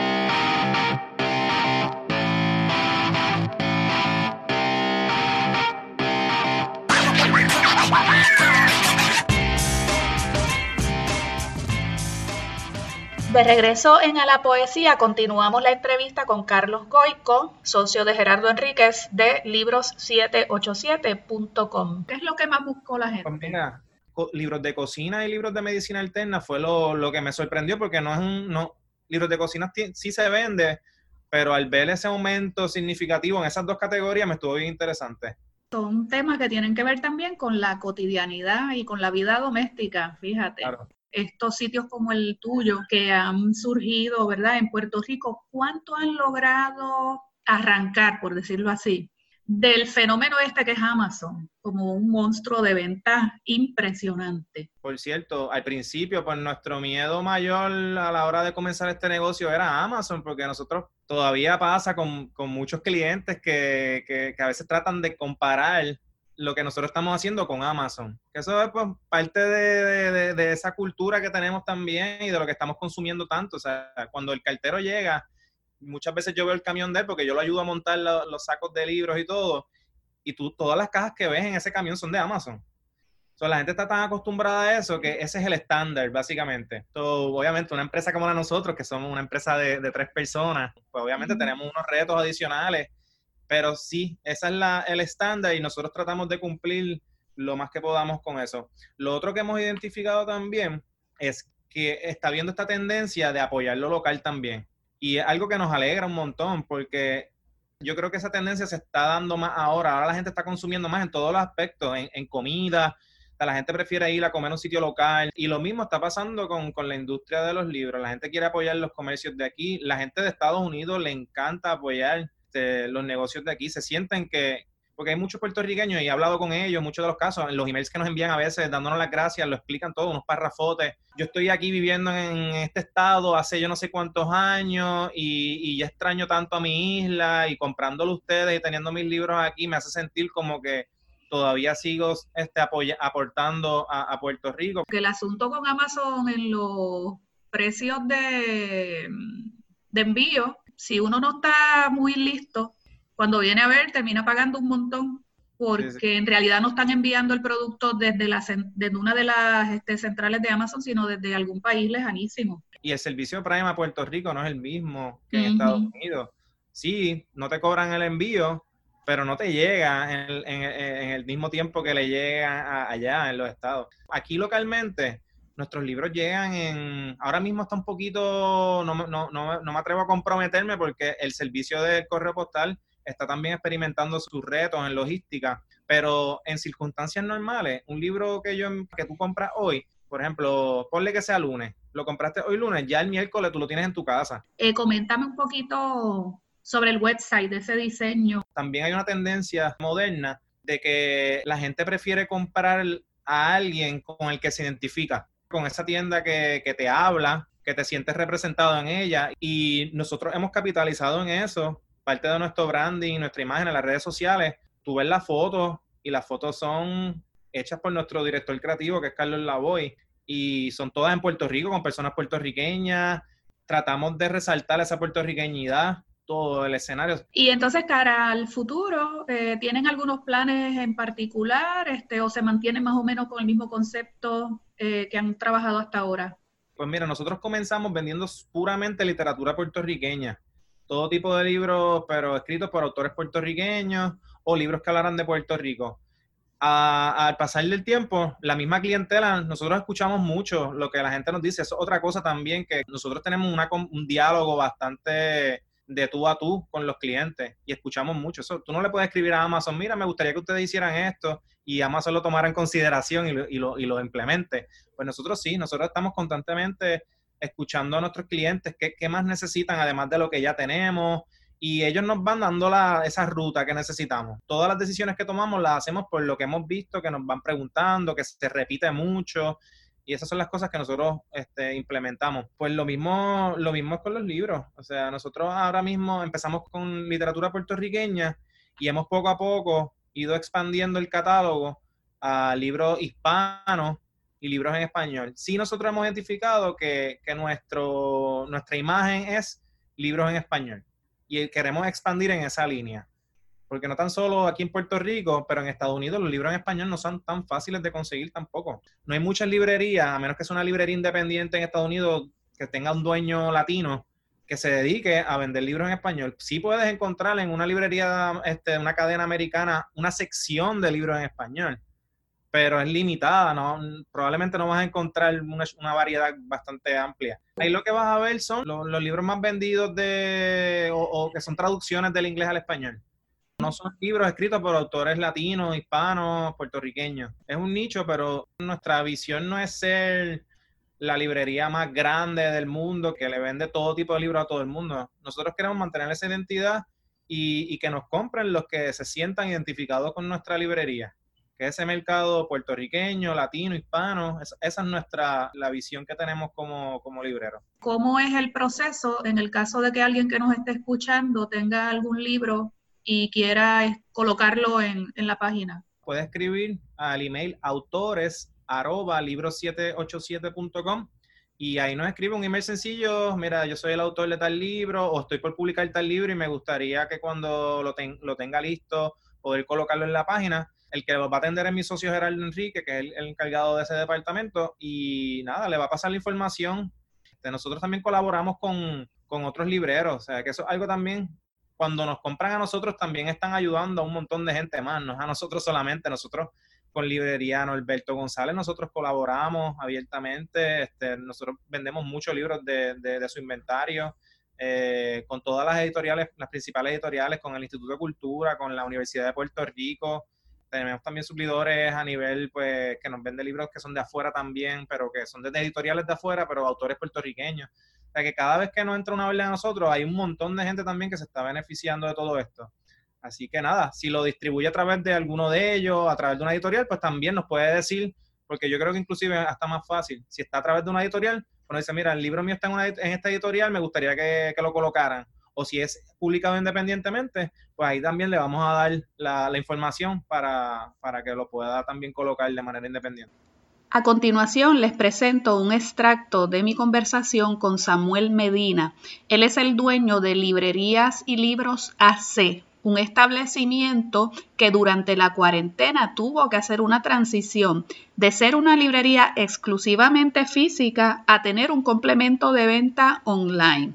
De regreso en A la Poesía, continuamos la entrevista con Carlos Goico, socio de Gerardo Enríquez de libros787.com. ¿Qué es lo que más buscó la gente? Pues mira, libros de cocina y libros de medicina alterna fue lo, que me sorprendió porque no es un... No, libros de cocina sí se vende, pero al ver ese aumento significativo en esas dos categorías me estuvo bien interesante. Son temas que tienen que ver también con la cotidianidad y con la vida doméstica, fíjate. Claro estos sitios como el tuyo que han surgido, ¿verdad? En Puerto Rico, ¿cuánto han logrado arrancar, por decirlo así, del fenómeno este que es Amazon, como un monstruo de venta impresionante? Por cierto, al principio, pues nuestro miedo mayor a la hora de comenzar este negocio era Amazon, porque nosotros todavía pasa con, con muchos clientes que, que, que a veces tratan de comparar lo que nosotros estamos haciendo con Amazon. Eso es pues, parte de, esa cultura que tenemos también y de lo que estamos consumiendo tanto. O sea, cuando el cartero llega, muchas veces yo veo el camión de él porque yo lo ayudo a montar los sacos de libros y todo. Y tú, todas las cajas que ves en ese camión son de Amazon. O sea, la gente está tan acostumbrada a eso que ese es el estándar, básicamente. obviamente, una empresa como la de nosotros, que somos una empresa de, tres personas, pues obviamente tenemos unos retos adicionales pero sí, ese es la, el estándar y nosotros tratamos de cumplir lo más que podamos con eso. Lo otro que hemos identificado también es que está viendo esta tendencia de apoyar lo local también. Y es algo que nos alegra un montón porque yo creo que esa tendencia se está dando más ahora. Ahora la gente está consumiendo más en todos los aspectos, en, comida. la gente prefiere ir a comer a un sitio local. Y lo mismo está pasando con, con la industria de los libros. La gente quiere apoyar los comercios de aquí. La gente de Estados Unidos le encanta apoyar este, los negocios de aquí se sienten que, porque hay muchos puertorriqueños y he hablado con ellos, muchos de los casos, en los emails que nos envían a veces dándonos las gracias, lo explican todo, unos parrafotes. Yo estoy aquí viviendo en este estado hace yo no sé cuántos años y, ya extraño tanto a mi isla y comprándolo ustedes y teniendo mis libros aquí me hace sentir como que todavía sigo este, aportando a, a Puerto Rico. El asunto con Amazon en los precios de, de envío si uno no está muy listo, cuando viene a ver, termina pagando un montón porque en realidad no están enviando el producto desde, la, desde una de las este, centrales de Amazon, sino desde algún país lejanísimo. Y el servicio Prime a Puerto Rico no es el mismo que en Estados Unidos. Sí, no te cobran el envío, pero no te llega en, el mismo tiempo que le llega allá en los estados. Aquí localmente, nuestros libros llegan en, ahora mismo está un poquito, no, no, no, no me atrevo a comprometerme porque el servicio del correo postal está también experimentando sus retos en logística, pero en circunstancias normales, un libro que yo que tú compras hoy, por ejemplo, ponle que sea lunes, lo compraste hoy lunes, ya el miércoles tú lo tienes en tu casa. Eh, coméntame un poquito sobre el website de ese diseño. También hay una tendencia moderna de que la gente prefiere comprar a alguien con el que se identifica con esa tienda que, te habla, que te sientes representado en ella. Y nosotros hemos capitalizado en eso, parte de nuestro branding, nuestra imagen en las redes sociales. Tú ves las fotos y las fotos son hechas por nuestro director creativo, que es Carlos Lavoy, y son todas en Puerto Rico, con personas puertorriqueñas. Tratamos de resaltar esa puertorriqueñidad todo el escenario. Y entonces, cara al futuro, eh, ¿tienen algunos planes en particular este, o se mantienen más o menos con el mismo concepto eh, que han trabajado hasta ahora? Pues mira, nosotros comenzamos vendiendo puramente literatura puertorriqueña. Todo tipo de libros, pero escritos por autores puertorriqueños o libros que hablaran de Puerto Rico al pasar del tiempo, la misma clientela, nosotros escuchamos mucho lo que la gente nos dice. Es otra cosa también que nosotros tenemos un diálogo bastante de tú a tú con los clientes y escuchamos mucho. Eso, tú no le puedes escribir a Amazon, mira, me gustaría que ustedes hicieran esto y Amazon lo tomara en consideración y lo, y lo, y lo implemente. Pues nosotros sí, nosotros estamos constantemente escuchando a nuestros clientes qué, qué más necesitan además de lo que ya tenemos, y ellos nos van dando la, esa ruta que necesitamos. Todas las decisiones que tomamos las hacemos por lo que hemos visto, que nos van preguntando, que se repite mucho. Y esas son las cosas que nosotros este, implementamos. Pues lo mismo, lo mismo es con los libros. O sea, nosotros ahora mismo empezamos con literatura puertorriqueña y hemos poco a poco ido expandiendo el catálogo a libros hispanos y libros en español. Sí nosotros hemos identificado que, que nuestro, nuestra imagen es libros en español y queremos expandir en esa línea. Porque no tan solo aquí en Puerto Rico, pero en Estados Unidos los libros en español no son tan fáciles de conseguir tampoco. No hay muchas librerías, a menos que sea una librería independiente en Estados Unidos que tenga un dueño latino que se dedique a vender libros en español. Sí puedes encontrar en una librería, este, una cadena americana, una sección de libros en español pero es limitada, ¿no? probablemente no vas a encontrar una, variedad bastante amplia. Ahí lo que vas a ver son los, libros más vendidos de, o, que son traducciones del inglés al español. No son libros escritos por autores latinos, hispanos, puertorriqueños. Es un nicho, pero nuestra visión no es ser la librería más grande del mundo que le vende todo tipo de libros a todo el mundo. Nosotros queremos mantener esa identidad y, que nos compren los que se sientan identificados con nuestra librería que ese mercado puertorriqueño, latino, hispano, esa, es nuestra, la visión que tenemos como, como librero. ¿Cómo es el proceso en el caso de que alguien que nos esté escuchando tenga algún libro y quiera colocarlo en, en la página? Puede escribir al email autores arroba libro787.com y ahí nos escribe un email sencillo, mira, yo soy el autor de tal libro o estoy por publicar tal libro y me gustaría que cuando lo, lo tenga listo poder colocarlo en la página el que va a atender es mi socio Gerardo Enrique, que es el, encargado de ese departamento, y nada, le va a pasar la información. Este, nosotros también colaboramos con, otros libreros, o sea, que eso es algo también, cuando nos compran a nosotros, también están ayudando a un montón de gente más, no es a nosotros solamente, nosotros con librería Norberto González, nosotros colaboramos abiertamente, este, nosotros vendemos muchos libros de, su inventario, eh, con todas las editoriales, las principales editoriales, con el Instituto de Cultura, con la Universidad de Puerto Rico, tenemos también suplidores a nivel, pues, que nos venden libros que son de afuera también, pero que son de editoriales de afuera, pero autores puertorriqueños. O sea que cada vez que nos entra una orden a nosotros, hay un montón de gente también que se está beneficiando de todo esto. Así que nada, si lo distribuye a través de alguno de ellos, a través de una editorial, pues también nos puede decir, porque yo creo que inclusive hasta más fácil. Si está a través de una editorial, pues dice, mira, el libro mío está en, en esta editorial, me gustaría que, lo colocaran o si es publicado independientemente, pues ahí también le vamos a dar la, información para, para que lo pueda también colocar de manera independiente. A continuación les presento un extracto de mi conversación con Samuel Medina. Él es el dueño de Librerías y Libros AC, un establecimiento que durante la cuarentena tuvo que hacer una transición de ser una librería exclusivamente física a tener un complemento de venta online.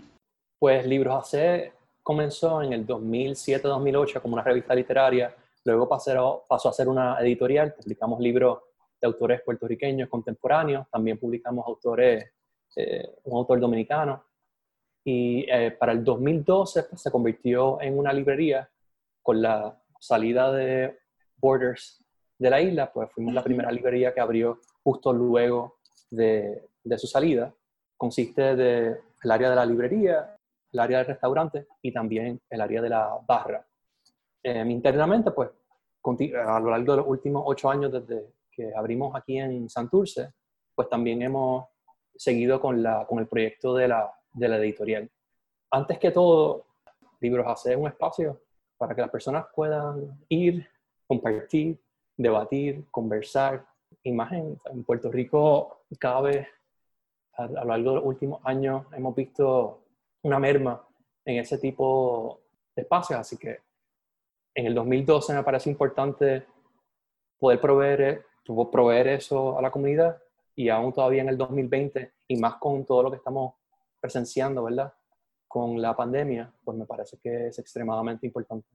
Pues Libros AC comenzó en el 2007-2008 como una revista literaria, luego pasó, pasó a ser una editorial, publicamos libros de autores puertorriqueños contemporáneos, también publicamos autores, eh, un autor dominicano, y eh, para el 2012 pues, se convirtió en una librería con la salida de Borders de la isla, pues fuimos la primera librería que abrió justo luego de, de su salida. Consiste del el área de la librería, el área del restaurante y también el área de la barra. Em, internamente, pues, a lo largo de los últimos ocho años desde que abrimos aquí en Santurce, pues también hemos seguido con, la, con el proyecto de la, de la editorial. Antes que todo, Libros hace un espacio para que las personas puedan ir, compartir, debatir, conversar. Imagen, en Puerto Rico cada vez a, a lo largo de los últimos años hemos visto una merma en ese tipo de espacios. Así que en el 2012 me parece importante poder proveer, proveer eso a la comunidad y aún todavía en el 2020 y más con todo lo que estamos presenciando, ¿verdad? Con la pandemia, pues me parece que es extremadamente importante.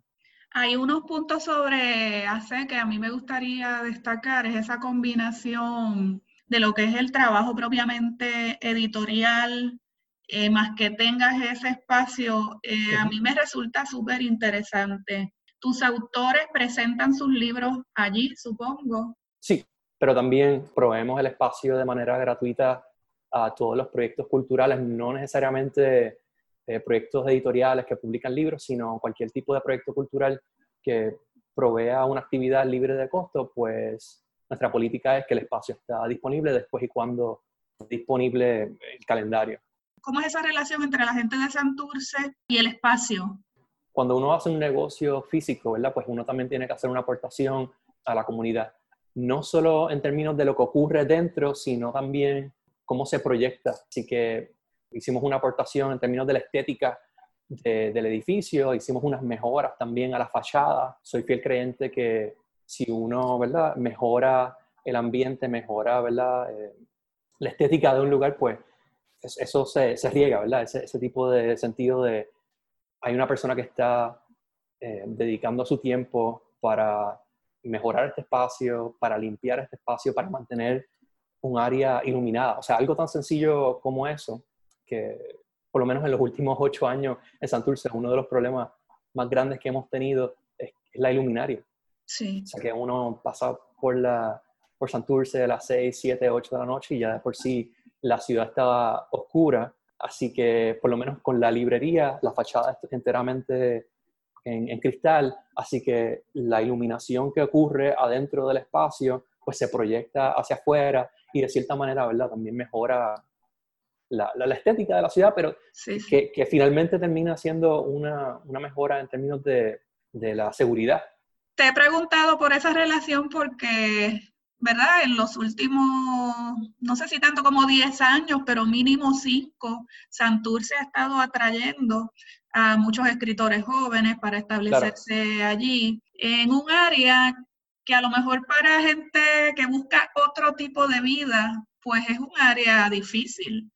Hay unos puntos sobre AC que a mí me gustaría destacar, es esa combinación de lo que es el trabajo propiamente editorial, eh, más que tengas ese espacio, eh, a mí me resulta súper interesante. Tus autores presentan sus libros allí, supongo. Sí, pero también proveemos el espacio de manera gratuita a todos los proyectos culturales, no necesariamente eh, proyectos editoriales que publican libros, sino cualquier tipo de proyecto cultural que provea una actividad libre de costo, pues nuestra política es que el espacio está disponible después y cuando disponible el calendario. ¿Cómo es esa relación entre la gente de Santurce y el espacio? Cuando uno hace un negocio físico, ¿verdad? Pues uno también tiene que hacer una aportación a la comunidad. No solo en términos de lo que ocurre dentro, sino también cómo se proyecta. Así que hicimos una aportación en términos de la estética del edificio, hicimos unas mejoras también a la fachada. Soy fiel creyente que si uno, ¿verdad?, mejora el ambiente, mejora, ¿verdad?, eh, la estética de un lugar, pues eso se, se riega, ¿verdad? Ese, ese, tipo de sentido de hay una persona que está eh, dedicando su tiempo para mejorar este espacio, para limpiar este espacio, para mantener un área iluminada. O sea, algo tan sencillo como eso, que por lo menos en los últimos ocho años en Santurce, uno de los problemas más grandes que hemos tenido es, la iluminaria. Sí. O sea, que uno pasa por, la, por Santurce a las seis, siete, ocho de la noche y ya de por sí la ciudad estaba oscura. Así que por lo menos con la librería, la fachada es enteramente en, en cristal, así que la iluminación que ocurre adentro del espacio pues se proyecta hacia afuera y de cierta manera, ¿verdad? También mejora la, la, estética de la ciudad, pero Que, que, finalmente termina siendo una, una mejora en términos de, de, la seguridad. Te he preguntado por esa relación porque, ¿verdad? En los últimos, no sé si tanto como 10 años, pero mínimo 5, Santurce ha estado atrayendo a muchos escritores jóvenes para establecerse allí en un área que a lo mejor para gente que busca otro tipo de vida, pues es un área difícil.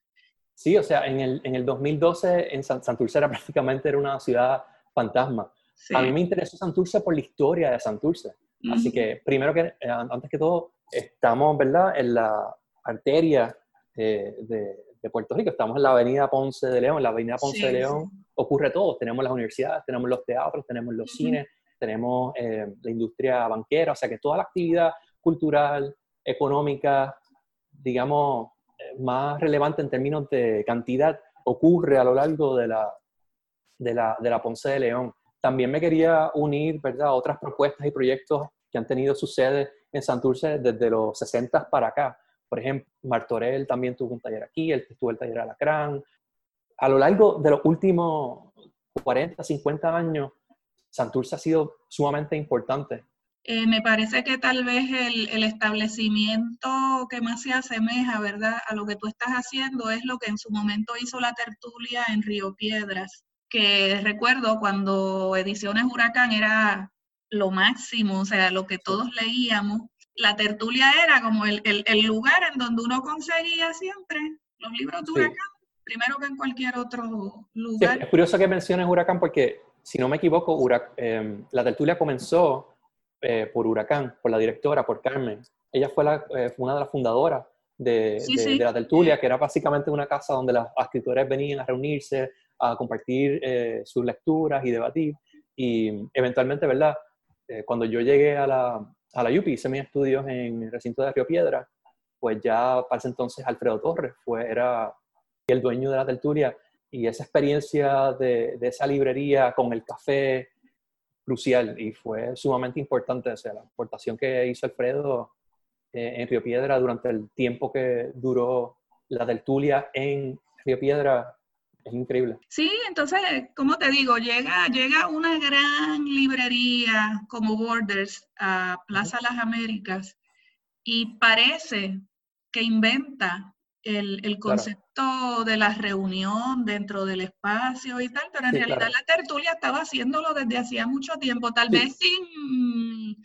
Sí, o sea, en el, en el 2012 en Santurce era prácticamente era una ciudad fantasma. A mí me interesó Santurce por la historia de Santurce. Así que, primero que, eh, antes que todo, estamos, ¿verdad?, en la arteria de, de, Puerto Rico. Estamos en la avenida Ponce de León. En la avenida Ponce de León ocurre todo. Tenemos las universidades, tenemos los teatros, tenemos los cines, tenemos eh, la industria banquera. O sea que toda la actividad cultural, económica, digamos, más relevante en términos de cantidad ocurre a lo largo de la, de la, de la Ponce de León. También me quería unir ¿verdad? a otras propuestas y proyectos que han tenido su sede en Santurce desde los 60 para acá. Por ejemplo, Martorell también tuvo un taller aquí, él tuvo el taller Alacrán. A lo largo de los últimos 40, 50 años, Santurce ha sido sumamente importante eh, me parece que tal vez el, establecimiento que más se asemeja, ¿verdad?, a lo que tú estás haciendo es lo que en su momento hizo la tertulia en Río Piedras, que recuerdo cuando Ediciones Huracán era lo máximo, o sea, lo que todos leíamos. La tertulia era como el, lugar en donde uno conseguía siempre los libros de Huracán, primero que en cualquier otro lugar. es curioso que menciones Huracán porque, si no me equivoco, em, la tertulia comenzó eh, por Huracán, por la directora, por Carmen. Ella fue, la, eh, una de las fundadoras de, la tertulia, que era básicamente una casa donde las escritores venían a reunirse, a compartir eh, sus lecturas y debatir. Y eventualmente, ¿verdad? cuando yo llegué a la, a la UPI, hice mis estudios en el recinto de Río Piedra, pues ya para ese entonces Alfredo Torres fue, era el dueño de la tertulia y esa experiencia de, esa librería con el café, crucial y fue sumamente importante. O sea, la aportación que hizo Alfredo eh, en Río Piedra durante el tiempo que duró la tertulia en Río Piedra es increíble. Sí, entonces, como te digo, llega, llega una gran librería como Borders a Plaza Las Américas y parece que inventa el, concepto de la reunión dentro del espacio y tal, pero en realidad la tertulia estaba haciéndolo desde hacía mucho tiempo, tal vez sin,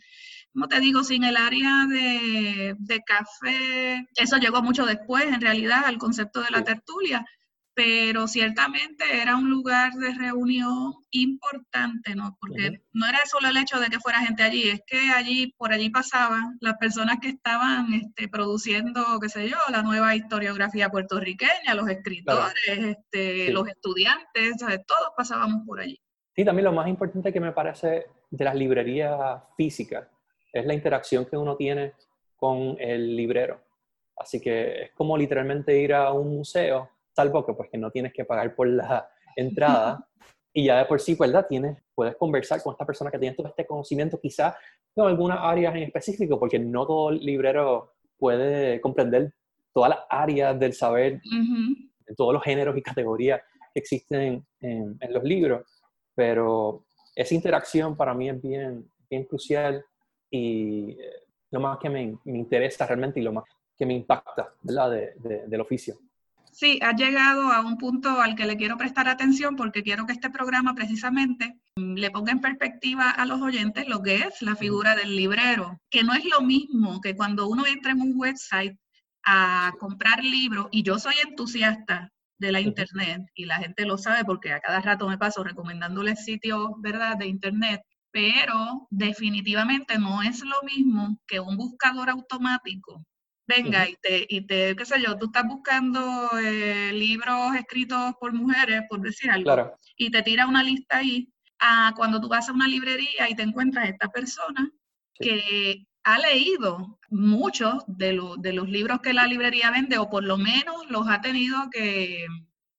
como te digo, sin el área de, de, café. Eso llegó mucho después, en realidad, al concepto de la tertulia, pero ciertamente era un lugar de reunión importante, ¿no? Porque no era solo el hecho de que fuera gente allí, es que allí, por allí pasaban las personas que estaban este, produciendo, qué sé yo, la nueva historiografía puertorriqueña, los escritores, este, los estudiantes, todos pasábamos por allí. Sí, también lo más importante que me parece de las librerías físicas es la interacción que uno tiene con el librero. Así que es como literalmente ir a un museo salvo que pues que no tienes que pagar por la entrada y ya de por sí, ¿verdad? Tienes, puedes conversar con esta persona que tiene todo este conocimiento, quizás en algunas áreas en específico, porque no todo librero puede comprender todas las áreas del saber, en todos los géneros y categorías que existen en, los libros, pero esa interacción para mí es bien, bien crucial y eh, lo más que me, me, interesa realmente y lo más que me impacta, ¿verdad? De, del oficio. Sí, ha llegado a un punto al que le quiero prestar atención porque quiero que este programa precisamente mm, le ponga en perspectiva a los oyentes lo que es la figura del librero, que no es lo mismo que cuando uno entra en un website a comprar libros, y yo soy entusiasta de la internet, y la gente lo sabe porque a cada rato me paso recomendándoles sitios, ¿verdad?, de internet, pero definitivamente no es lo mismo que un buscador automático venga y, te, y te, qué sé yo, tú estás buscando eh, libros escritos por mujeres, por decir algo, y te tira una lista ahí, a cuando tú vas a una librería y te encuentras esta persona que ha leído muchos de, de los libros que la librería vende, o por lo menos los ha tenido que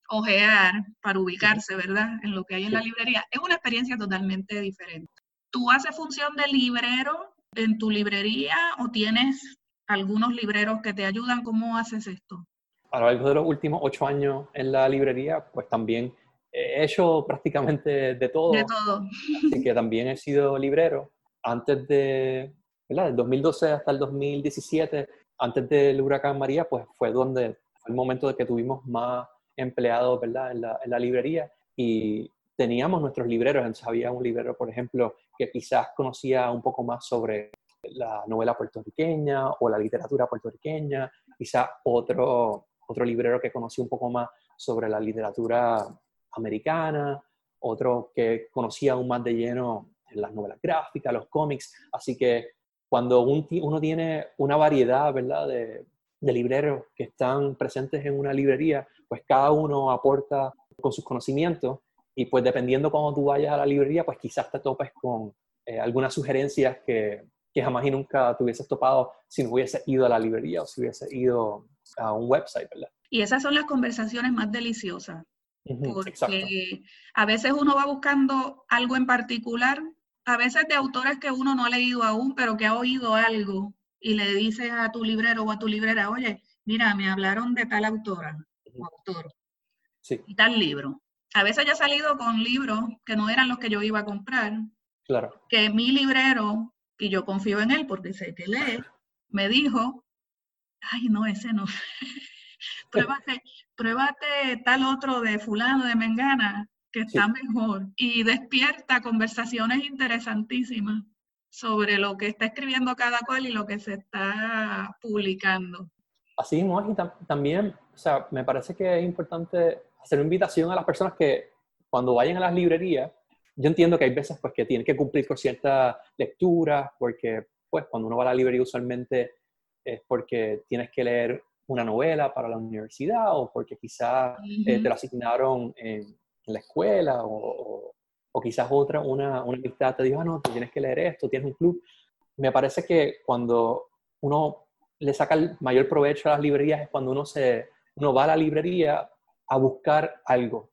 ojear para ubicarse, ¿verdad? En lo que hay en la librería. Es una experiencia totalmente diferente. ¿Tú haces función de librero en tu librería o tienes algunos libreros que te ayudan. ¿Cómo haces esto? A lo largo de los últimos ocho años en la librería, pues también he hecho prácticamente de todo. De todo. Así que también he sido librero. Antes de, ¿verdad? Del 2012 hasta el 2017, antes del huracán María, pues fue donde fue el momento de que tuvimos más empleados, ¿verdad? En la, en la librería y teníamos nuestros libreros. Entonces había un librero, por ejemplo, que quizás conocía un poco más sobre la novela puertorriqueña o la literatura puertorriqueña, quizá otro, otro librero que conocí un poco más sobre la literatura americana, otro que conocía aún más de lleno las novelas gráficas, los cómics, así que cuando uno tiene una variedad ¿verdad? De, libreros que están presentes en una librería, pues cada uno aporta con sus conocimientos y pues dependiendo cuando tú vayas a la librería, pues quizás te topes con eh, algunas sugerencias que, que jamás y nunca te hubieses topado si no hubiese ido a la librería o si hubiese ido a un website, ¿verdad? Y esas son las conversaciones más deliciosas, porque a veces uno va buscando algo en particular, a veces de autores que uno no ha leído aún, pero que ha oído algo y le dices a tu librero o a tu librera, oye, mira, me hablaron de tal autora o autor y tal libro. A veces ya he salido con libros que no eran los que yo iba a comprar. Claro. Que mi librero y yo confío en él porque sé que lee, me dijo, ay, no, ese no. pruébate, pruébate tal otro de fulano, de Mengana, que está mejor. Y despierta conversaciones interesantísimas sobre lo que está escribiendo cada cual y lo que se está publicando. Así mismo, y también, o sea, me parece que es importante hacer una invitación a las personas que cuando vayan a las librerías, yo entiendo que hay veces pues que tienen que cumplir con ciertas lecturas, porque pues cuando uno va a la librería usualmente es porque tienes que leer una novela para la universidad o porque quizás eh, te lo asignaron en, la escuela o, o, quizás otra, una, una amistad te dijo, ah, no, tú tienes que leer esto, tienes un club. Me parece que cuando uno le saca el mayor provecho a las librerías es cuando uno, se, uno va a la librería a buscar algo.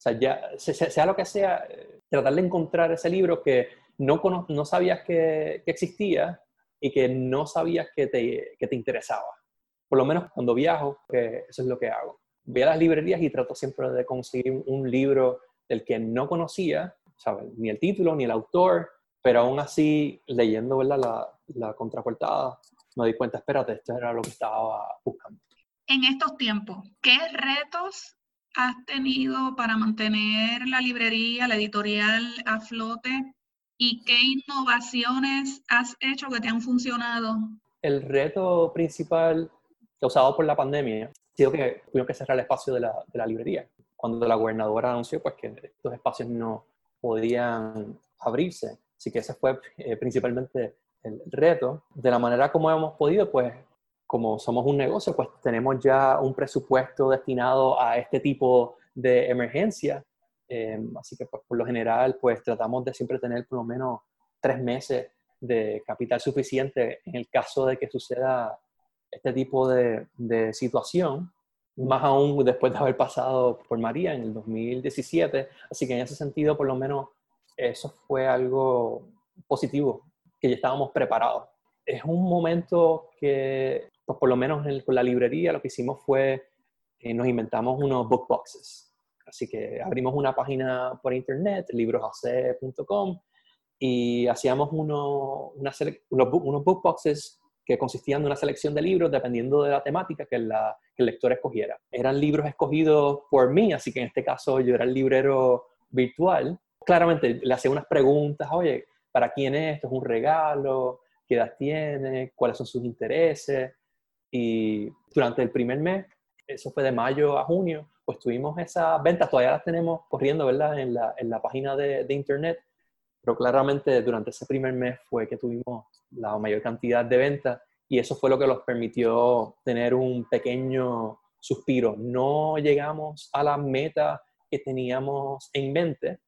O sea, ya, sea, lo que sea, tratar de encontrar ese libro que no, no sabías que, existía y que no sabías que te, que te interesaba. Por lo menos cuando viajo, eso es lo que hago. Voy a las librerías y trato siempre de conseguir un libro del que no conocía, ni el título, ni el autor, pero aún así, leyendo ¿verdad? La, la contraportada, me di cuenta, espérate, esto era lo que estaba buscando. En estos tiempos, ¿qué retos has tenido para mantener la librería, la editorial a flote? ¿Y qué innovaciones has hecho que te han funcionado? El reto principal causado por la pandemia ha sido que tuvimos que cerrar el espacio de la, de la librería. Cuando la gobernadora anunció pues, que estos espacios no podían abrirse. Así que ese fue eh, principalmente el reto. De la manera como hemos podido, pues como somos un negocio, pues tenemos ya un presupuesto destinado a este tipo de emergencia. Em, así que pues, por lo general, pues tratamos de siempre tener por lo menos tres meses de capital suficiente en el caso de que suceda este tipo de, de situación, más aún después de haber pasado por María en el 2017. Así que en ese sentido, por lo menos, eso fue algo positivo, que ya estábamos preparados. Es un momento que, pues por lo menos con la librería, lo que hicimos fue, eh, nos inventamos unos book boxes. Así que abrimos una página por internet, librosac.com, y hacíamos uno, una unos, unos book boxes que consistían de una selección de libros dependiendo de la temática que, la, que, el lector escogiera. Eran libros escogidos por mí, así que en este caso yo era el librero virtual. Claramente le hacía unas preguntas, oye, ¿para quién es esto? ¿Es un regalo? ¿Qué edad tiene? ¿Cuáles son sus intereses? Y durante el primer mes, eso fue de mayo a junio, pues tuvimos esas ventas, todavía las tenemos corriendo, ¿verdad? En la, en la página de, de internet, pero claramente durante ese primer mes fue que tuvimos la mayor cantidad de ventas y eso fue lo que nos permitió tener un pequeño suspiro. No llegamos a la meta que teníamos en mente,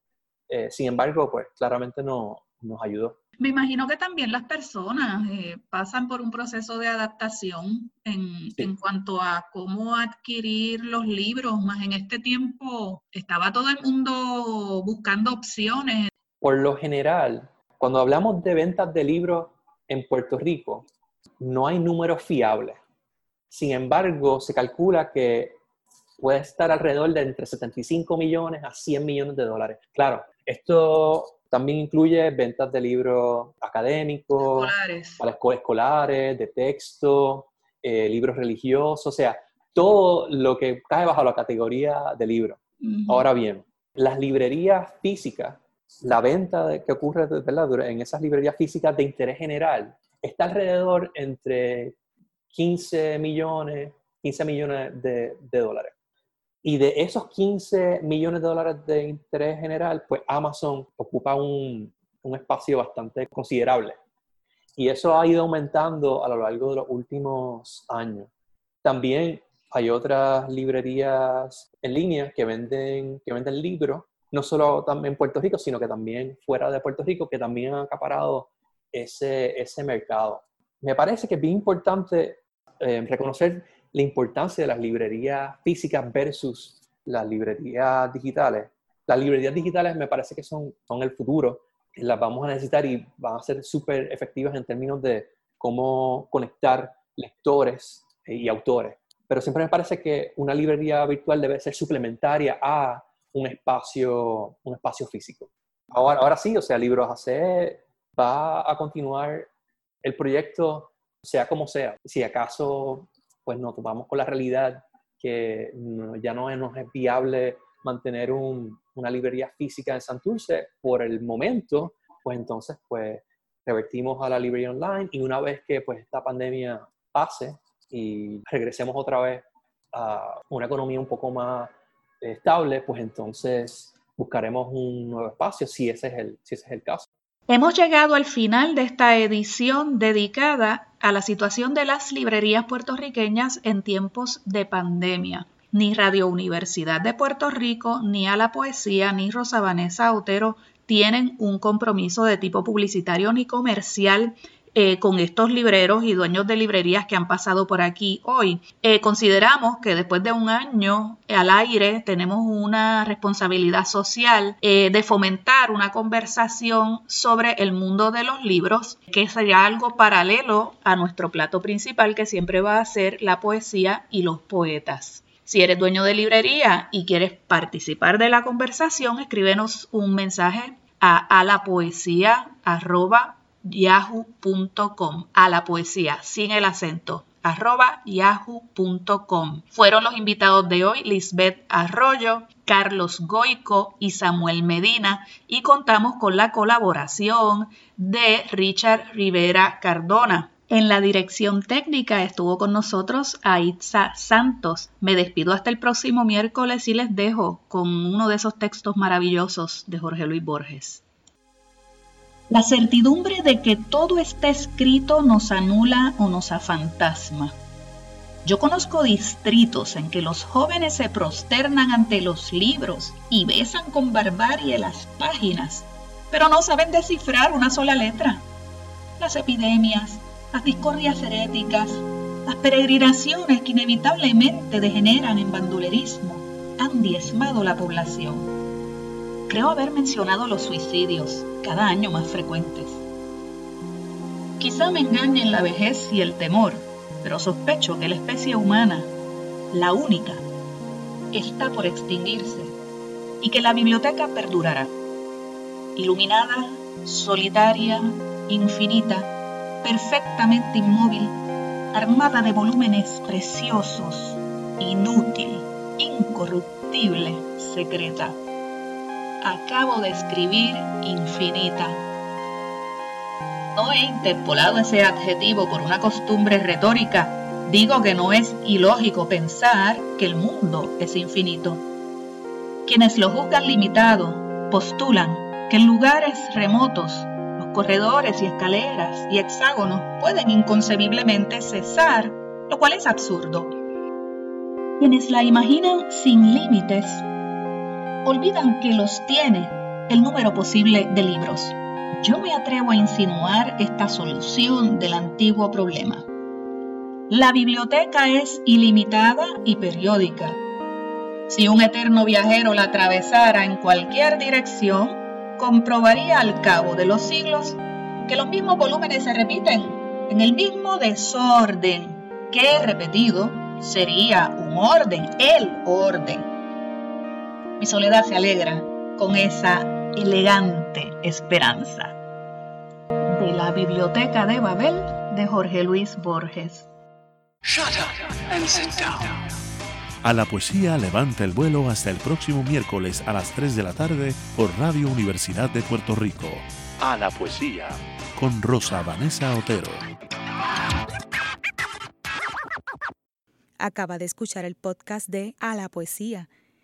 eh, sin embargo, pues claramente no, nos ayudó. Me imagino que también las personas eh, pasan por un proceso de adaptación en, en, cuanto a cómo adquirir los libros, más en este tiempo estaba todo el mundo buscando opciones. Por lo general, cuando hablamos de ventas de libros en Puerto Rico, no hay números fiables. Sin embargo, se calcula que puede estar alrededor de entre 75 millones a 100 millones de dólares. Claro, esto también incluye ventas de libros académicos, escolares. para escolares, de texto, eh, libros religiosos, o sea, todo lo que cae bajo la categoría de libro. Ahora bien, las librerías físicas, la venta que ocurre ¿verdad? en esas librerías físicas de interés general está alrededor entre 15 millones, 15 millones de, de dólares. Y de esos 15 millones de dólares de interés general, pues Amazon ocupa un, un espacio bastante considerable. Y eso ha ido aumentando a lo largo de los últimos años. También hay otras librerías en línea que venden, que venden libros, no solo en Puerto Rico, sino que también fuera de Puerto Rico, que también han acaparado ese, ese mercado. Me parece que es bien importante eh, reconocer la importancia de las librerías físicas versus las librerías digitales. Las librerías digitales me parece que son, son el futuro, las vamos a necesitar y van a ser súper efectivas en términos de cómo conectar lectores y autores. Pero siempre me parece que una librería virtual debe ser suplementaria a un espacio, un espacio físico. Ahora, ahora sí, o sea, Libros AC va a continuar el proyecto, sea como sea. Si acaso pues nos topamos con la realidad que ya no, es viable mantener una librería física en Santurce por el momento, pues entonces pues revertimos a la librería online y una vez que pues esta pandemia pase y regresemos otra vez a una economía un poco más estable, pues entonces buscaremos un nuevo espacio si ese es el, si ese es el caso. Hemos llegado al final de esta edición dedicada a la situación de las librerías puertorriqueñas en tiempos de pandemia. Ni Radio Universidad de Puerto Rico, ni a la poesía, ni Rosa Vanessa Otero tienen un compromiso de tipo publicitario ni comercial eh, con estos libreros y dueños de librerías que han pasado por aquí hoy. Eh, consideramos que después de un año al aire tenemos una responsabilidad social eh, de fomentar una conversación sobre el mundo de los libros, que sería algo paralelo a nuestro plato principal que siempre va a ser la poesía y los poetas. Si eres dueño de librería y quieres participar de la conversación, escríbenos un mensaje a, a la poesía yahoo.com a la poesía sin el acento yahoo.com. Fueron los invitados de hoy Lisbeth Arroyo, Carlos Goico y Samuel Medina y contamos con la colaboración de Richard Rivera Cardona. En la dirección técnica estuvo con nosotros Aitza Santos. Me despido hasta el próximo miércoles y les dejo con uno de esos textos maravillosos de Jorge Luis Borges. La certidumbre de que todo está escrito nos anula o nos afantasma. Yo conozco distritos en que los jóvenes se prosternan ante los libros y besan con barbarie las páginas, pero no saben descifrar una sola letra. Las epidemias, las discordias heréticas, las peregrinaciones que inevitablemente degeneran en bandulerismo han diezmado la población. Creo haber mencionado los suicidios, cada año más frecuentes. Quizá me engañen la vejez y el temor, pero sospecho que la especie humana, la única, está por extinguirse y que la biblioteca perdurará, iluminada, solitaria, infinita, perfectamente inmóvil, armada de volúmenes preciosos, inútil, incorruptible, secreta. Acabo de escribir infinita. No he interpolado ese adjetivo por una costumbre retórica. Digo que no es ilógico pensar que el mundo es infinito. Quienes lo juzgan limitado postulan que en lugares remotos corredores y escaleras y hexágonos pueden inconcebiblemente cesar, lo cual es absurdo. Quienes la imaginan sin límites olvidan que los tiene el número posible de libros. Yo me atrevo a insinuar esta solución del antiguo problema. La biblioteca es ilimitada y periódica. Si un eterno viajero la atravesara en cualquier dirección, comprobaría al cabo de los siglos que los mismos volúmenes se repiten en el mismo desorden que repetido sería un orden, el orden. Mi soledad se alegra con esa elegante esperanza. De la Biblioteca de Babel de Jorge Luis Borges. A la poesía levanta el vuelo hasta el próximo miércoles a las 3 de la tarde por Radio Universidad de Puerto Rico. A la poesía con Rosa Vanessa Otero. Acaba de escuchar el podcast de A la poesía.